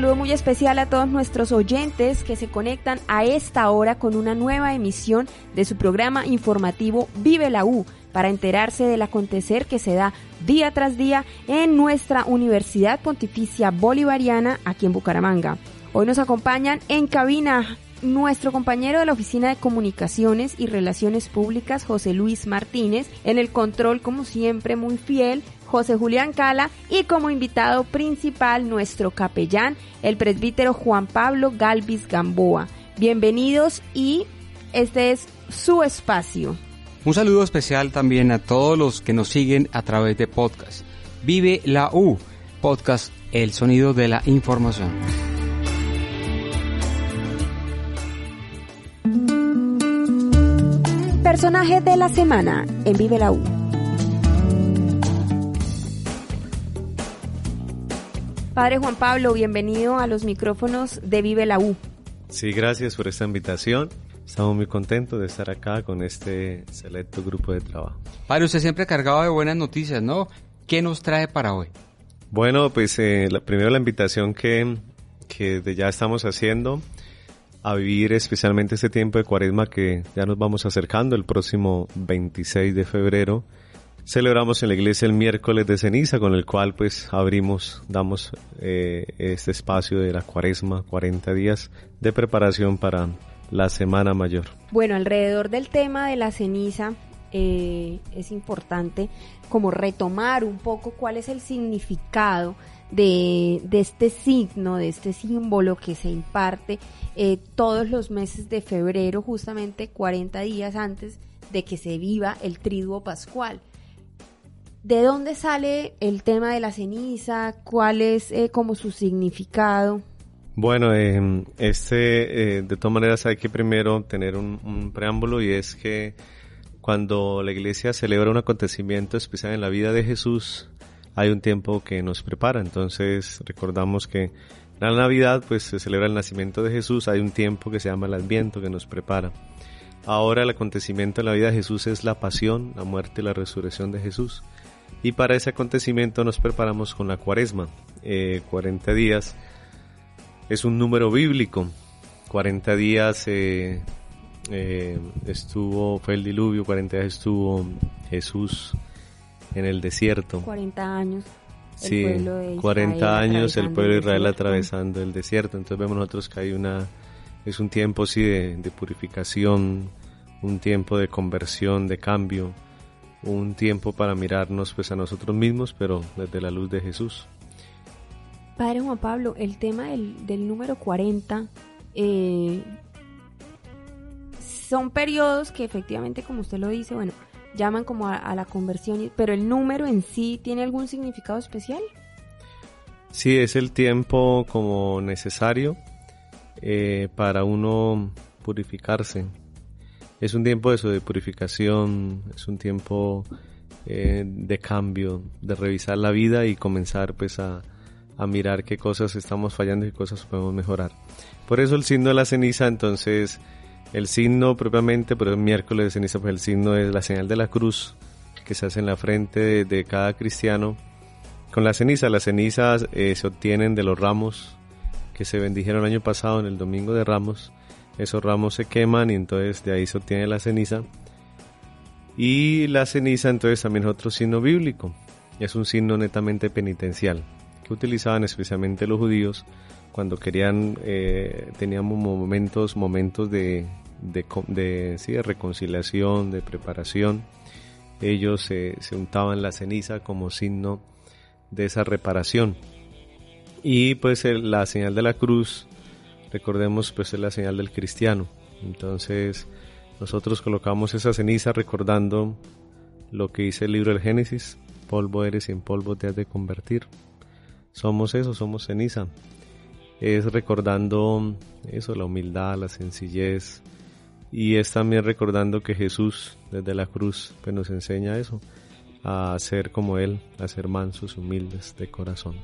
Saludo muy especial a todos nuestros oyentes que se conectan a esta hora con una nueva emisión de su programa informativo Vive la U para enterarse del acontecer que se da día tras día en nuestra Universidad Pontificia Bolivariana aquí en Bucaramanga. Hoy nos acompañan en cabina nuestro compañero de la Oficina de Comunicaciones y Relaciones Públicas, José Luis Martínez, en el control, como siempre, muy fiel, José Julián Cala, y como invitado principal, nuestro capellán, el presbítero Juan Pablo Galvis Gamboa. Bienvenidos y este es su espacio. Un saludo especial también a todos los que nos siguen a través de podcast. Vive la U, podcast El Sonido de la Información. Personaje de la semana en Vive la U. Padre Juan Pablo, bienvenido a los micrófonos de Vive la U. Sí, gracias por esta invitación. Estamos muy contentos de estar acá con este selecto grupo de trabajo. Padre, usted siempre ha cargado de buenas noticias, ¿no? ¿Qué nos trae para hoy? Bueno, pues eh, la, primero la invitación que, que ya estamos haciendo a vivir especialmente este tiempo de cuaresma que ya nos vamos acercando el próximo 26 de febrero. Celebramos en la iglesia el miércoles de ceniza con el cual pues abrimos, damos eh, este espacio de la cuaresma, 40 días de preparación para la Semana Mayor. Bueno, alrededor del tema de la ceniza eh, es importante como retomar un poco cuál es el significado de, este signo, de este símbolo que se imparte eh, todos los meses de febrero, justamente 40 días antes de que se viva el triduo pascual. ¿De dónde sale el tema de la ceniza? ¿Cuál es eh, como su significado? Bueno, eh, este, eh, de todas maneras hay que primero tener un, preámbulo y es que cuando la iglesia celebra un acontecimiento especial en la vida de Jesús, hay un tiempo que nos prepara. Entonces recordamos que la Navidad pues se celebra el nacimiento de Jesús, hay un tiempo que se llama el Adviento que nos prepara. Ahora el acontecimiento en la vida de Jesús es la pasión, la muerte y la resurrección de Jesús. Y para ese acontecimiento nos preparamos con la cuaresma. Eh, 40 días es un número bíblico. 40 días eh, eh, estuvo, fue el diluvio, 40 días estuvo Jesús en el desierto. 40 años. El sí, pueblo de 40 años el pueblo de Israel atravesando el desierto. Entonces vemos nosotros que hay una, es un tiempo sí de, de purificación, un tiempo de conversión, de cambio, un tiempo para mirarnos pues a nosotros mismos, pero desde la luz de Jesús. Padre Juan Pablo, el tema del, del número 40 eh, son periodos que efectivamente, como usted lo dice, bueno, llaman como a, a, la conversión, pero el número en sí tiene algún significado especial. Sí, es el tiempo como necesario eh, para uno purificarse. Es un tiempo eso de purificación, es un tiempo eh, de cambio, de revisar la vida y comenzar pues a, mirar qué cosas estamos fallando y qué cosas podemos mejorar. Por eso el signo de la ceniza, entonces, el signo propiamente, pero el miércoles de ceniza, pues el signo es la señal de la cruz que se hace en la frente de, de cada cristiano. Con la ceniza, las cenizas eh, se obtienen de los ramos que se bendijeron el año pasado en el domingo de ramos. Esos ramos se queman y entonces de ahí se obtiene la ceniza. Y la ceniza entonces también es otro signo bíblico. Es un signo netamente penitencial que utilizaban especialmente los judíos cuando querían, eh, teníamos momentos, momentos de, de, sí, de reconciliación, de preparación. Ellos se, se untaban la ceniza como signo de esa reparación. Y pues la señal de la cruz, recordemos, pues es la señal del cristiano. Entonces, nosotros colocamos esa ceniza recordando lo que dice el libro del Génesis, polvo eres y en polvo te has de convertir. Somos eso, somos ceniza. Es recordando eso, la humildad, la sencillez. Y es también recordando que Jesús desde la cruz pues, nos enseña eso, a ser como Él, a ser mansos, humildes de corazón.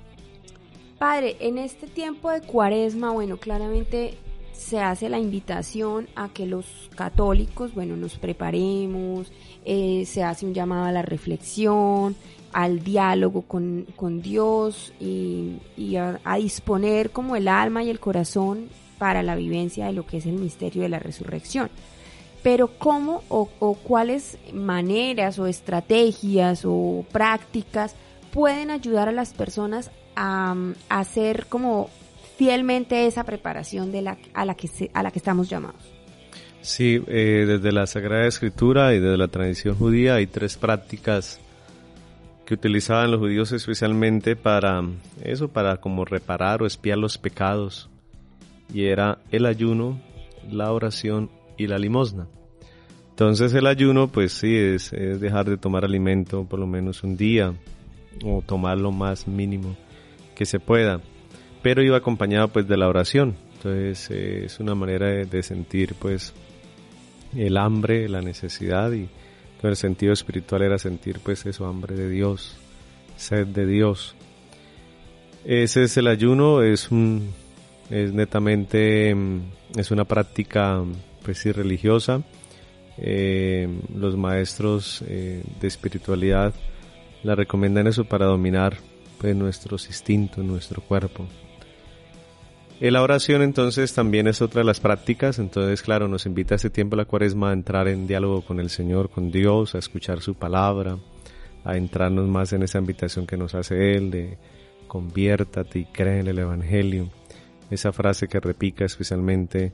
Padre, en este tiempo de cuaresma, bueno, claramente se hace la invitación a que los católicos, bueno, nos preparemos, eh, se hace un llamado a la reflexión, al diálogo con, Dios y, a, disponer como el alma y el corazón para la vivencia de lo que es el misterio de la resurrección. Pero cómo o, o cuáles maneras o estrategias o prácticas pueden ayudar a las personas a, hacer como fielmente esa preparación de la, a, la que a la que estamos llamados. Sí, eh, desde la Sagrada Escritura y desde la tradición judía hay tres prácticas que utilizaban los judíos especialmente para eso, para como reparar o espiar los pecados. Y era el ayuno, la oración y la limosna. Entonces el ayuno, pues sí, es dejar de tomar alimento por lo menos un día o tomar lo más mínimo que se pueda pero iba acompañado pues de la oración. Entonces eh, es una manera de, sentir pues el hambre, la necesidad y todo el sentido espiritual era sentir pues eso, hambre de Dios, sed de Dios. Ese es el ayuno, es un, es netamente, mm, es una práctica pues sí religiosa. Eh, los maestros eh, de espiritualidad la recomiendan eso para dominar pues nuestros instintos, nuestro cuerpo. La oración entonces también es otra de las prácticas, entonces claro, nos invita a este tiempo la cuaresma a entrar en diálogo con el Señor, con Dios, a escuchar su palabra, a entrarnos más en esa invitación que nos hace Él de conviértate y cree en el Evangelio. Esa frase que repica especialmente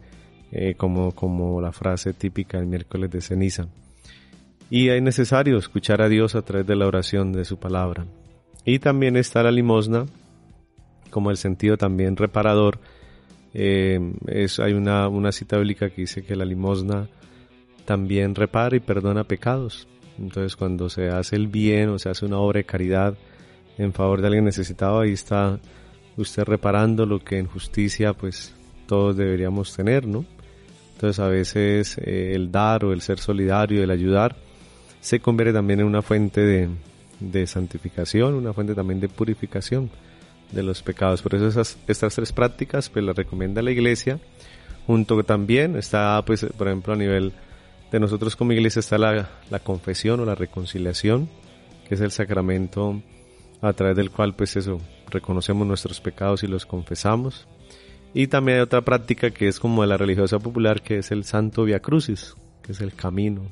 eh, como, como la frase típica del miércoles de ceniza. Y es necesario escuchar a Dios a través de la oración de su palabra. Y también está la limosna, como el sentido también reparador. Eh, es, hay una, una cita bíblica que dice que la limosna también repara y perdona pecados. Entonces cuando se hace el bien o se hace una obra de caridad en favor de alguien necesitado, ahí está usted reparando lo que en justicia pues todos deberíamos tener, ¿no? Entonces a veces eh, el dar o el ser solidario, el ayudar, se convierte también en una fuente de, de santificación, una fuente también de purificación de los pecados. Por eso esas, estas tres prácticas pues las recomienda la iglesia. Junto también está, pues, por ejemplo, a nivel de nosotros como iglesia está la, la confesión o la reconciliación, que es el sacramento a través del cual, pues eso, reconocemos nuestros pecados y los confesamos. Y también hay otra práctica que es como de la religiosa popular, que es el Santo Via Crucis, que es el camino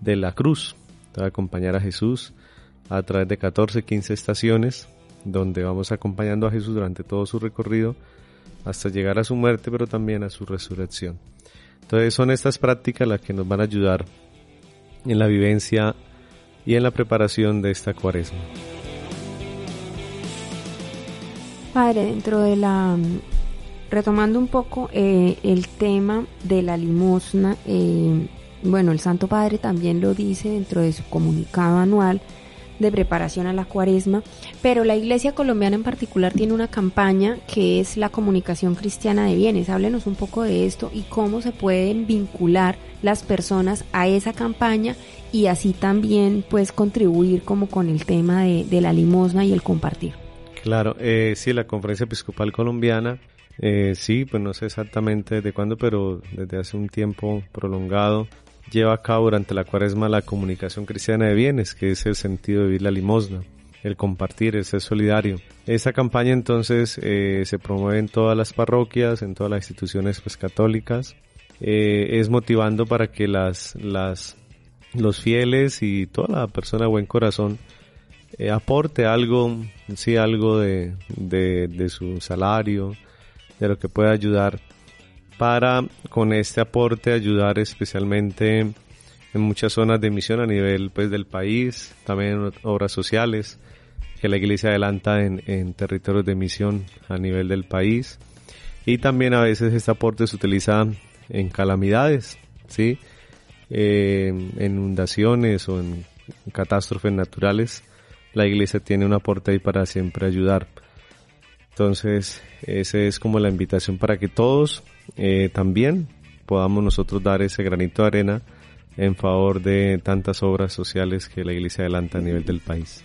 de la cruz, de acompañar a Jesús a través de 14, 15 estaciones donde vamos acompañando a Jesús durante todo su recorrido hasta llegar a su muerte, pero también a su resurrección. Entonces son estas prácticas las que nos van a ayudar en la vivencia y en la preparación de esta cuaresma. Padre, dentro de la retomando un poco eh, el tema de la limosna, eh, bueno, el Santo Padre también lo dice dentro de su comunicado anual de preparación a la cuaresma, pero la Iglesia colombiana en particular tiene una campaña que es la comunicación cristiana de bienes. Háblenos un poco de esto y cómo se pueden vincular las personas a esa campaña y así también pues contribuir como con el tema de, la limosna y el compartir. Claro, eh, sí, la Conferencia Episcopal Colombiana, eh, sí, pues no sé exactamente de cuándo, pero desde hace un tiempo prolongado lleva a cabo durante la cuaresma la comunicación cristiana de bienes, que es el sentido de vivir la limosna, el compartir, el ser solidario. Esa campaña entonces eh, se promueve en todas las parroquias, en todas las instituciones pues, católicas. Eh, es motivando para que las, las, los fieles y toda la persona de buen corazón eh, aporte algo, sí, algo de, de, de su salario, de lo que pueda ayudar para con este aporte ayudar especialmente en muchas zonas de misión a nivel pues del país, también en obras sociales que la iglesia adelanta en, territorios de misión a nivel del país y también a veces este aporte se utiliza en calamidades, ¿sí? eh, en inundaciones o en catástrofes naturales, la iglesia tiene un aporte ahí para siempre ayudar. Entonces, esa es como la invitación para que todos eh, también podamos nosotros dar ese granito de arena en favor de tantas obras sociales que la iglesia adelanta a nivel del país.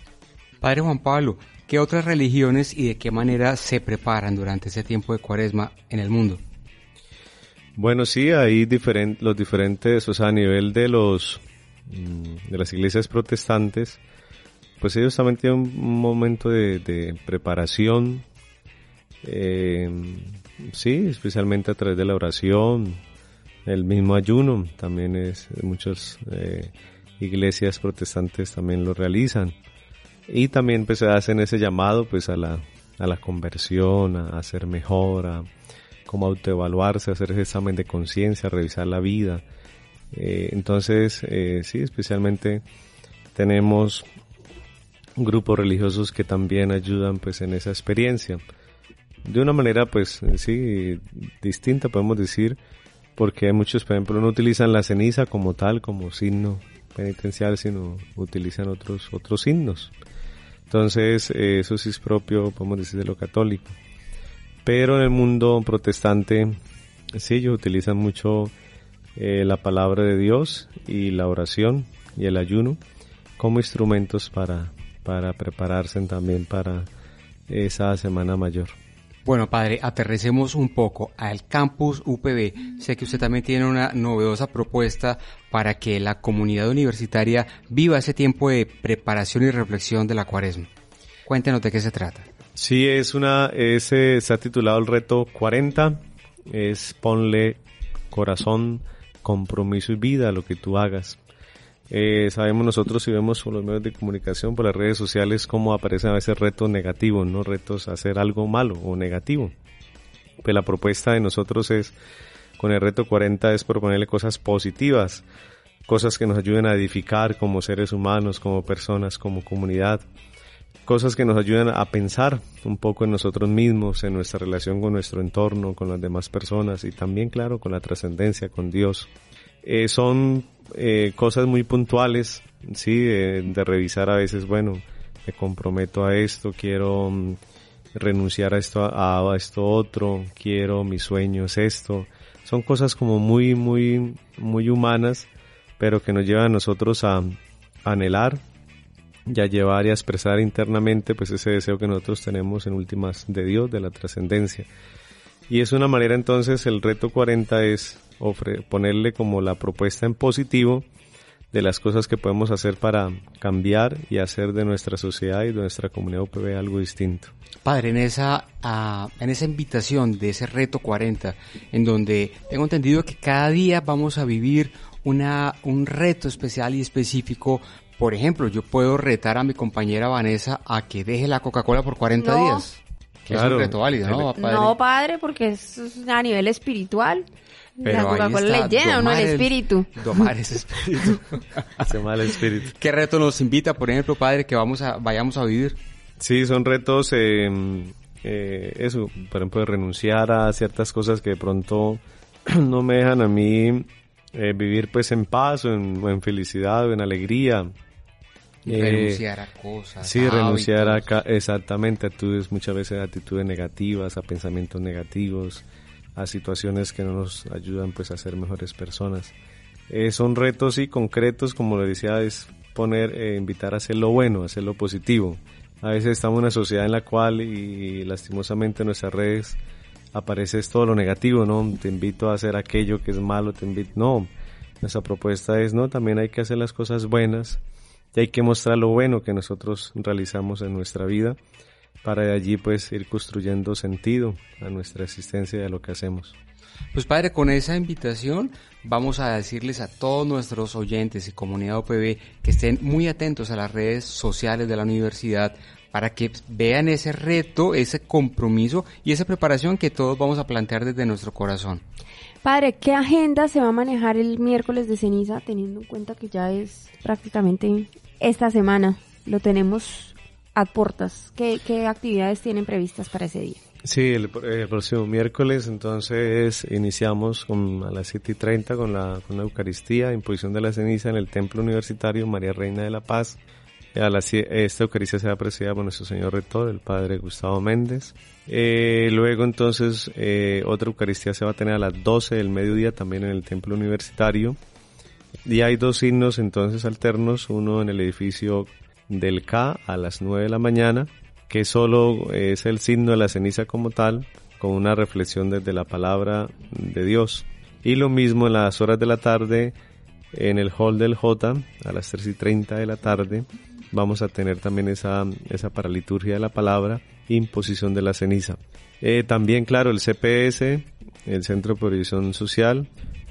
Padre Juan Pablo, ¿qué otras religiones y de qué manera se preparan durante ese tiempo de cuaresma en el mundo? Bueno, sí, hay los diferentes, o sea, a nivel de los mm, de las iglesias protestantes, pues ellos también tienen un momento de, preparación, eh, sí, especialmente a través de la oración, el mismo ayuno, también es, muchas eh, iglesias protestantes también lo realizan. Y también pues hacen ese llamado pues a la, a la conversión, a, a ser mejor, a, como autoevaluarse, hacer ese examen de conciencia, revisar la vida. Eh, entonces, sí, especialmente tenemos grupos religiosos que también ayudan pues en esa experiencia. De una manera pues sí, distinta podemos decir, porque muchos, por ejemplo, no utilizan la ceniza como tal, como signo penitencial, sino utilizan otros, otros signos. Entonces, eh, eso sí es propio, podemos decir, de lo católico. Pero en el mundo protestante, sí, ellos utilizan mucho eh, la palabra de Dios y la oración y el ayuno como instrumentos para, para prepararse también para esa Semana Mayor. Bueno, padre, aterricemos un poco al campus UPB. Sé que usted también tiene una novedosa propuesta para que la comunidad universitaria viva ese tiempo de preparación y reflexión de la cuaresma. Cuéntenos de qué se trata. Sí, es una, ese se ha titulado el reto 40, es ponle corazón, compromiso y vida a lo que tú hagas. Eh, sabemos nosotros si vemos por los medios de comunicación, por las redes sociales, cómo aparecen a veces retos negativos, no retos a hacer algo malo o negativo. Pues la propuesta de nosotros es, con el reto 40, es proponerle cosas positivas, cosas que nos ayuden a edificar como seres humanos, como personas, como comunidad cosas que nos ayudan a pensar un poco en nosotros mismos, en nuestra relación con nuestro entorno, con las demás personas y también, claro, con la trascendencia, con Dios. Eh, son eh, cosas muy puntuales, sí, de, revisar a veces, bueno, me comprometo a esto, quiero mm, renunciar a esto, a, esto otro, quiero, mi sueño es esto. Son cosas como muy, muy, muy humanas, pero que nos llevan a nosotros a anhelar ya llevar y a expresar internamente pues ese deseo que nosotros tenemos en últimas de Dios, de la trascendencia. Y es una manera entonces, el reto 40 es ponerle como la propuesta en positivo de las cosas que podemos hacer para cambiar y hacer de nuestra sociedad y de nuestra comunidad UPB algo distinto. Padre, en esa, ah, en esa invitación de ese reto 40, en donde tengo entendido que cada día vamos a vivir una, un reto especial y específico por ejemplo, yo puedo retar a mi compañera Vanessa a que deje la Coca-Cola por 40 días. Que es un reto válido, ¿no, padre? No, padre, porque es a nivel espiritual. la Coca-Cola le llena uno el espíritu. domar ese espíritu. Se mal espíritu. ¿Qué reto nos invita, por ejemplo, padre, que vamos a, vayamos a vivir? Sí, son retos, eh, eh, eso, por ejemplo, de renunciar a ciertas cosas que de pronto no me dejan a mí eh, vivir pues en paz o en, en felicidad o en alegría renunciar a cosas. Sí, renunciar a, exactamente actitudes, muchas veces a actitudes negativas, a pensamientos negativos, a situaciones que no nos ayudan pues a ser mejores personas. Eh, son retos y concretos, como lo decía, es poner, eh, invitar a hacer lo bueno, a hacer lo positivo. A veces estamos en una sociedad en la cual y, lastimosamente en nuestras redes aparece todo lo negativo, ¿no? Te invito a hacer aquello que es malo, te invito, no. Nuestra propuesta es, no, también hay que hacer las cosas buenas, y hay que mostrar lo bueno que nosotros realizamos en nuestra vida para de allí pues ir construyendo sentido a nuestra existencia y a lo que hacemos. Pues padre, con esa invitación vamos a decirles a todos nuestros oyentes y comunidad OPB que estén muy atentos a las redes sociales de la universidad para que vean ese reto, ese compromiso y esa preparación que todos vamos a plantear desde nuestro corazón. Padre, ¿qué agenda se va a manejar el miércoles de ceniza teniendo en cuenta que ya es prácticamente esta semana? Lo tenemos a puertas. ¿Qué, actividades tienen previstas para ese día? Sí, el, próximo miércoles entonces iniciamos con, a las 7 y 30 con la, con la Eucaristía, imposición de la ceniza en el Templo Universitario María Reina de la Paz. A la, esta Eucaristía será presidida por nuestro señor rector, el padre Gustavo Méndez. Eh, luego entonces eh, otra Eucaristía se va a tener a las 12 del mediodía también en el Templo Universitario. Y hay dos signos entonces alternos, uno en el edificio del K a las 9 de la mañana que solo es el signo de la ceniza como tal, con una reflexión desde la palabra de Dios. Y lo mismo en las horas de la tarde, en el hall del J, a las 3 y 30 de la tarde, vamos a tener también esa, esa paraliturgia de la palabra, imposición de la ceniza. Eh, también, claro, el CPS, el Centro de Provisión Social,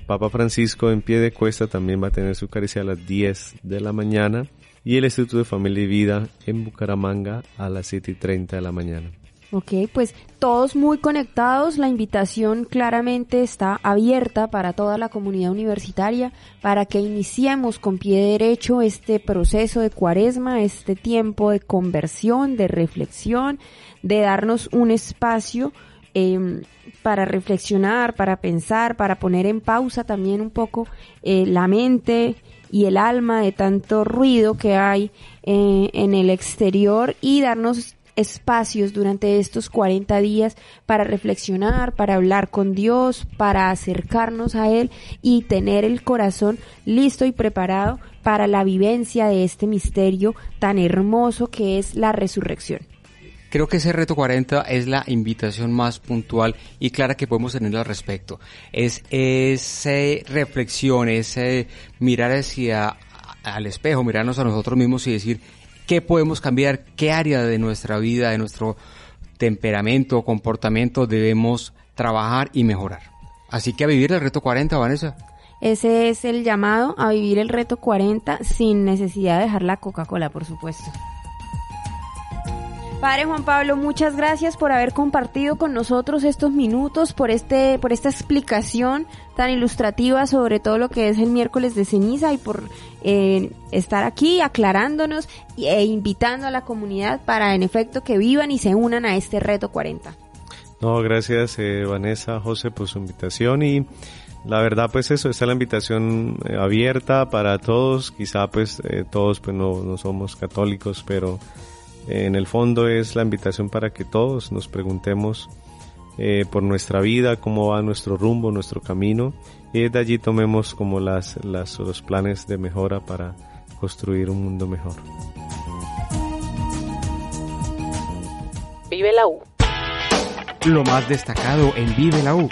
Papa Francisco en pie de cuesta también va a tener su caricia a las 10 de la mañana y el Instituto de Familia y Vida en Bucaramanga a las 7 y 30 de la mañana. Ok, pues todos muy conectados, la invitación claramente está abierta para toda la comunidad universitaria para que iniciemos con pie derecho este proceso de cuaresma, este tiempo de conversión, de reflexión, de darnos un espacio em, para reflexionar, para pensar, para poner en pausa también un poco eh, la mente, y el alma de tanto ruido que hay eh, en el exterior y darnos espacios durante estos 40 días para reflexionar, para hablar con Dios, para acercarnos a Él y tener el corazón listo y preparado para la vivencia de este misterio tan hermoso que es la resurrección. Creo que ese reto 40 es la invitación más puntual y clara que podemos tener al respecto. Es esa reflexión, ese mirar hacia al espejo, mirarnos a nosotros mismos y decir qué podemos cambiar, qué área de nuestra vida, de nuestro temperamento, comportamiento debemos trabajar y mejorar. Así que a vivir el reto 40, Vanessa. Ese es el llamado a vivir el reto 40 sin necesidad de dejar la Coca-Cola, por supuesto. Padre Juan Pablo, muchas gracias por haber compartido con nosotros estos minutos, por este, por esta explicación tan ilustrativa sobre todo lo que es el miércoles de ceniza y por eh, estar aquí aclarándonos e invitando a la comunidad para en efecto que vivan y se unan a este reto 40. No, gracias eh, Vanessa, José por su invitación y la verdad pues eso, está la invitación eh, abierta para todos, quizá pues todos pues no, no somos católicos, pero en el fondo es la invitación para que todos nos preguntemos eh, por nuestra vida, cómo va nuestro rumbo, nuestro camino, y desde allí tomemos como las, las, los planes de mejora para construir un mundo mejor. Vive la U. Lo más destacado en Vive la U.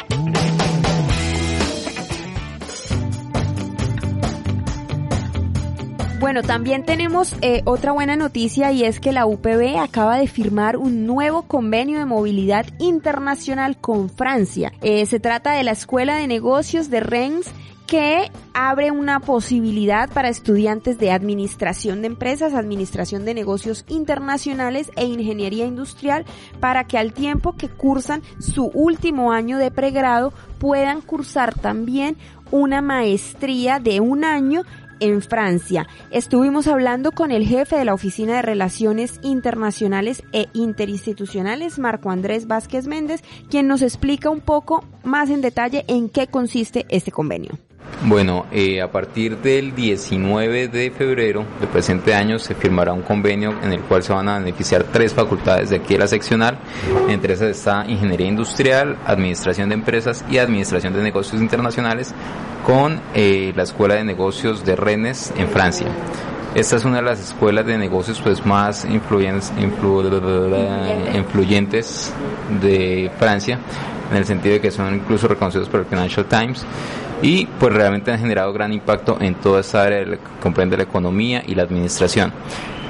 Bueno, también tenemos eh, otra buena noticia y es que la UPB acaba de firmar un nuevo convenio de movilidad internacional con Francia. Eh, se trata de la Escuela de Negocios de Rennes que abre una posibilidad para estudiantes de administración de empresas, administración de negocios internacionales e ingeniería industrial para que al tiempo que cursan su último año de pregrado puedan cursar también una maestría de un año en Francia. Estuvimos hablando con el jefe de la Oficina de Relaciones Internacionales e Interinstitucionales, Marco Andrés Vázquez Méndez, quien nos explica un poco más en detalle en qué consiste este convenio. Bueno, eh, a partir del 19 de febrero del presente año se firmará un convenio en el cual se van a beneficiar tres facultades de aquí de la seccional. Entre esas está Ingeniería Industrial, Administración de Empresas y Administración de Negocios Internacionales con eh, la Escuela de Negocios de Rennes en Francia. Esta es una de las escuelas de negocios pues más influyentes, de Francia, en el sentido de que son incluso reconocidos por el Financial Times y pues realmente han generado gran impacto en toda esta área que comprende la economía y la administración.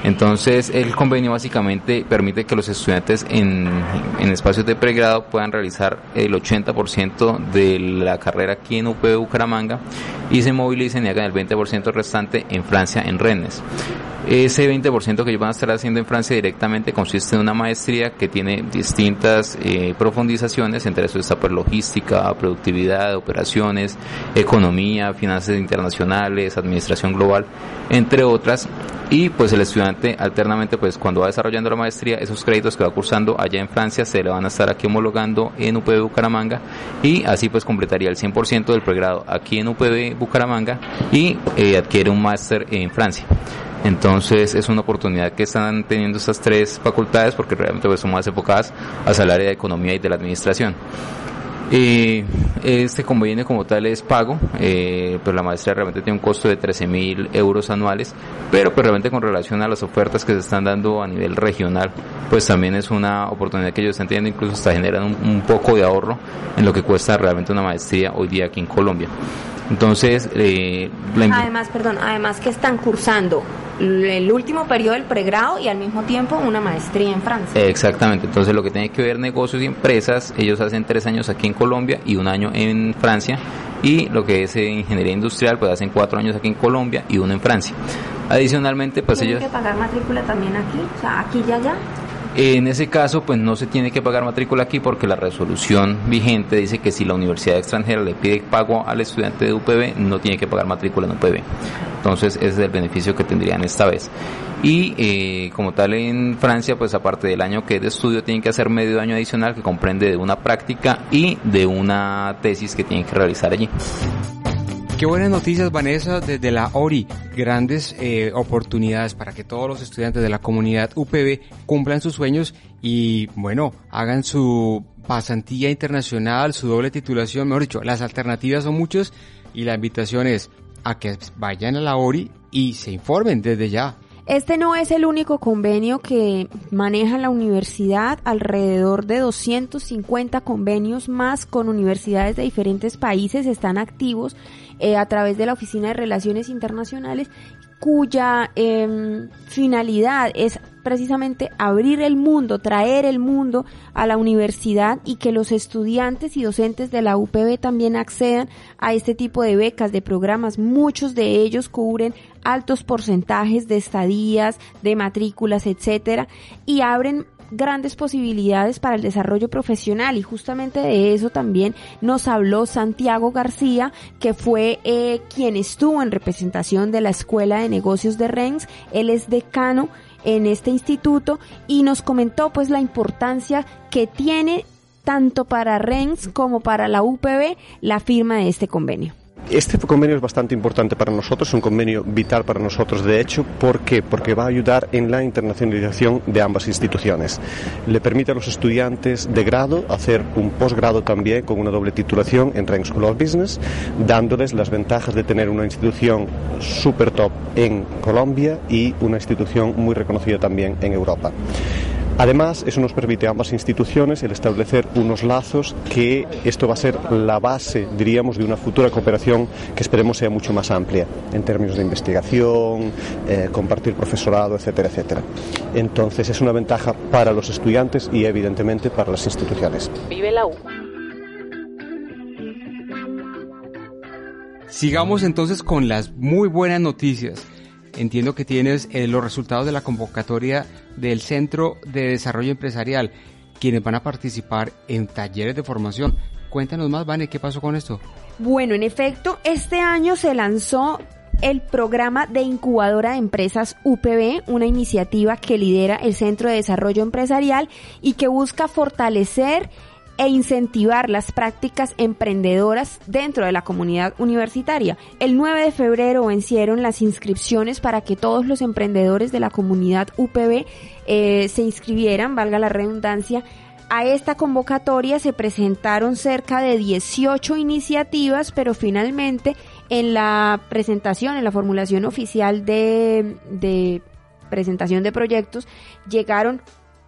Entonces, el convenio básicamente permite que los estudiantes en, espacios de pregrado puedan realizar el 80% de la carrera aquí en UP Bucaramanga y se movilicen y hagan el 20% restante en Francia, en Rennes. Ese 20% que ellos van a estar haciendo en Francia directamente consiste en una maestría que tiene distintas eh, profundizaciones, entre eso está pues logística, productividad, operaciones, economía, finanzas internacionales, administración global, entre otras. Y pues el estudiante alternamente, pues cuando va desarrollando la maestría, esos créditos que va cursando allá en Francia se le van a estar aquí homologando en UPB Bucaramanga y así pues completaría el 100% del pregrado aquí en UPB Bucaramanga y eh, adquiere un máster en Francia. Entonces es una oportunidad que están teniendo estas tres facultades porque realmente pues, son más enfocadas hacia el área de economía y de la administración. Eh, este convenio como tal es pago, eh, pues la maestría realmente tiene un costo de 13 mil euros anuales, pero pues realmente con relación a las ofertas que se están dando a nivel regional, pues también es una oportunidad que ellos están teniendo, incluso hasta generan un poco de ahorro en lo que cuesta realmente una maestría hoy día aquí en Colombia. Entonces, eh, además, perdón, además que están cursando el último periodo del pregrado y al mismo tiempo una maestría en Francia. Exactamente, entonces lo que tiene que ver negocios y empresas, ellos hacen tres años aquí en Colombia y un año en Francia y lo que es ingeniería industrial pues hacen cuatro años aquí en Colombia y uno en Francia. Adicionalmente pues ¿Tienen ellos... que pagar matrícula también aquí? O sea, aquí y allá. En ese caso, pues no se tiene que pagar matrícula aquí porque la resolución vigente dice que si la universidad extranjera le pide pago al estudiante de UPB, no tiene que pagar matrícula en UPB. Entonces, ese es el beneficio que tendrían esta vez. Y eh, como tal en Francia, pues aparte del año que es de estudio, tienen que hacer medio año adicional que comprende de una práctica y de una tesis que tienen que realizar allí. Qué buenas noticias, Vanessa, desde la ORI. Grandes eh, oportunidades para que todos los estudiantes de la comunidad UPB cumplan sus sueños y, bueno, hagan su pasantía internacional, su doble titulación. Mejor dicho, las alternativas son muchas y la invitación es a que vayan a la ORI y se informen desde ya. Este no es el único convenio que maneja la universidad, alrededor de 250 convenios más con universidades de diferentes países están activos eh, a través de la Oficina de Relaciones Internacionales cuya em, finalidad es precisamente abrir el mundo, traer el mundo a la universidad y que los estudiantes y docentes de la UPB también accedan a este tipo de becas, de programas. Muchos de ellos cubren altos porcentajes de estadías, de matrículas, etcétera, y abren grandes posibilidades para el desarrollo profesional y justamente de eso también nos habló Santiago García, que fue eh, quien estuvo en representación de la Escuela de Negocios de Rennes. Él es decano en este instituto y nos comentó pues la importancia que tiene tanto para Rennes como para la UPB la firma de este convenio. Este convenio es bastante importante para nosotros, es un convenio vital para nosotros, de hecho. ¿Por qué? Porque va a ayudar en la internacionalización de ambas instituciones. Le permite a los estudiantes de grado hacer un posgrado también con una doble titulación en Rank School of Business, dándoles las ventajas de tener una institución super top en Colombia y una institución muy reconocida también en Europa. Además, eso nos permite a ambas instituciones el establecer unos lazos que esto va a ser la base, diríamos, de una futura cooperación que esperemos sea mucho más amplia en términos de investigación, eh, compartir profesorado, etcétera, etcétera. Entonces, es una ventaja para los estudiantes y, evidentemente, para las instituciones. Vive la U. Sigamos entonces con las muy buenas noticias entiendo que tienes eh, los resultados de la convocatoria del Centro de Desarrollo Empresarial, quienes van a participar en talleres de formación. Cuéntanos más, Vane, ¿qué pasó con esto? Bueno, en efecto, este año se lanzó el programa de incubadora de empresas UPB, una iniciativa que lidera el Centro de Desarrollo Empresarial y que busca fortalecer e incentivar las prácticas emprendedoras dentro de la comunidad universitaria. El 9 de febrero vencieron las inscripciones para que todos los emprendedores de la comunidad UPB eh, se inscribieran, valga la redundancia, a esta convocatoria se presentaron cerca de 18 iniciativas, pero finalmente en la presentación, en la formulación oficial de, de presentación de proyectos, llegaron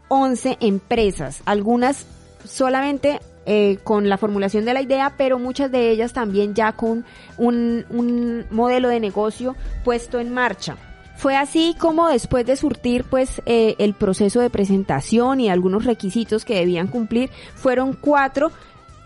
11 empresas, algunas solamente eh, con la formulación de la idea, pero muchas de ellas también ya con un, un modelo de negocio puesto en marcha. Fue así como después de surtir pues eh, el proceso de presentación y algunos requisitos que debían cumplir, fueron cuatro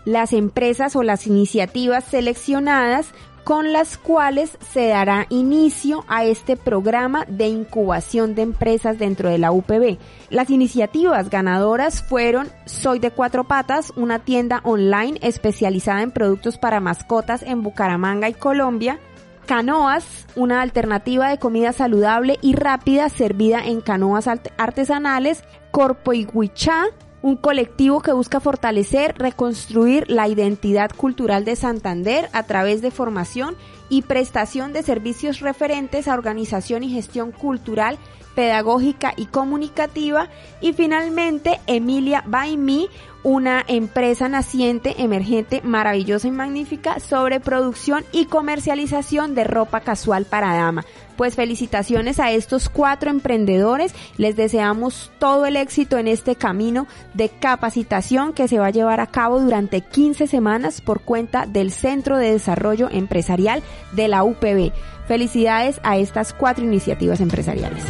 las empresas o las iniciativas seleccionadas con las cuales se dará inicio a este programa de incubación de empresas dentro de la UPB. Las iniciativas ganadoras fueron Soy de Cuatro Patas, una tienda online especializada en productos para mascotas en Bucaramanga y Colombia, Canoas, una alternativa de comida saludable y rápida servida en canoas artesanales. Corpoiguichá, un colectivo que busca fortalecer, reconstruir la identidad cultural de Santander a través de formación y prestación de servicios referentes a organización y gestión cultural, pedagógica y comunicativa. Y finalmente, Emilia Me, una empresa naciente, emergente, maravillosa y magnífica sobre producción y comercialización de ropa casual para dama. Pues felicitaciones a estos cuatro emprendedores. Les deseamos todo el éxito en este camino de capacitación que se va a llevar a cabo durante 15 semanas por cuenta del Centro de Desarrollo Empresarial de la UPB. Felicidades a estas cuatro iniciativas empresariales.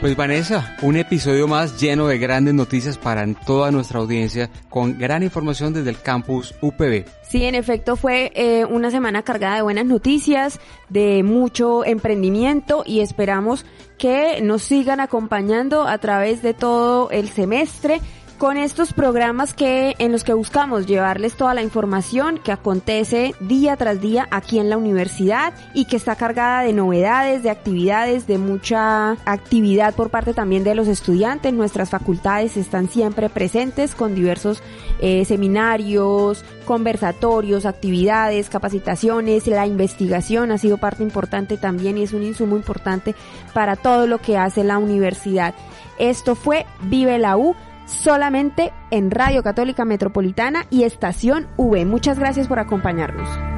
Pues Vanessa, un episodio más lleno de grandes noticias para toda nuestra audiencia, con gran información desde el campus UPB. Sí, en efecto fue eh, una semana cargada de buenas noticias, de mucho emprendimiento y esperamos que nos sigan acompañando a través de todo el semestre con estos programas que en los que buscamos llevarles toda la información que acontece día tras día aquí en la universidad y que está cargada de novedades, de actividades, de mucha actividad por parte también de los estudiantes. Nuestras facultades están siempre presentes con diversos eh, seminarios, conversatorios, actividades, capacitaciones, la investigación ha sido parte importante también y es un insumo importante para todo lo que hace la universidad. Esto fue Vive la U solamente en Radio Católica Metropolitana y Estación V. Muchas gracias por acompañarnos.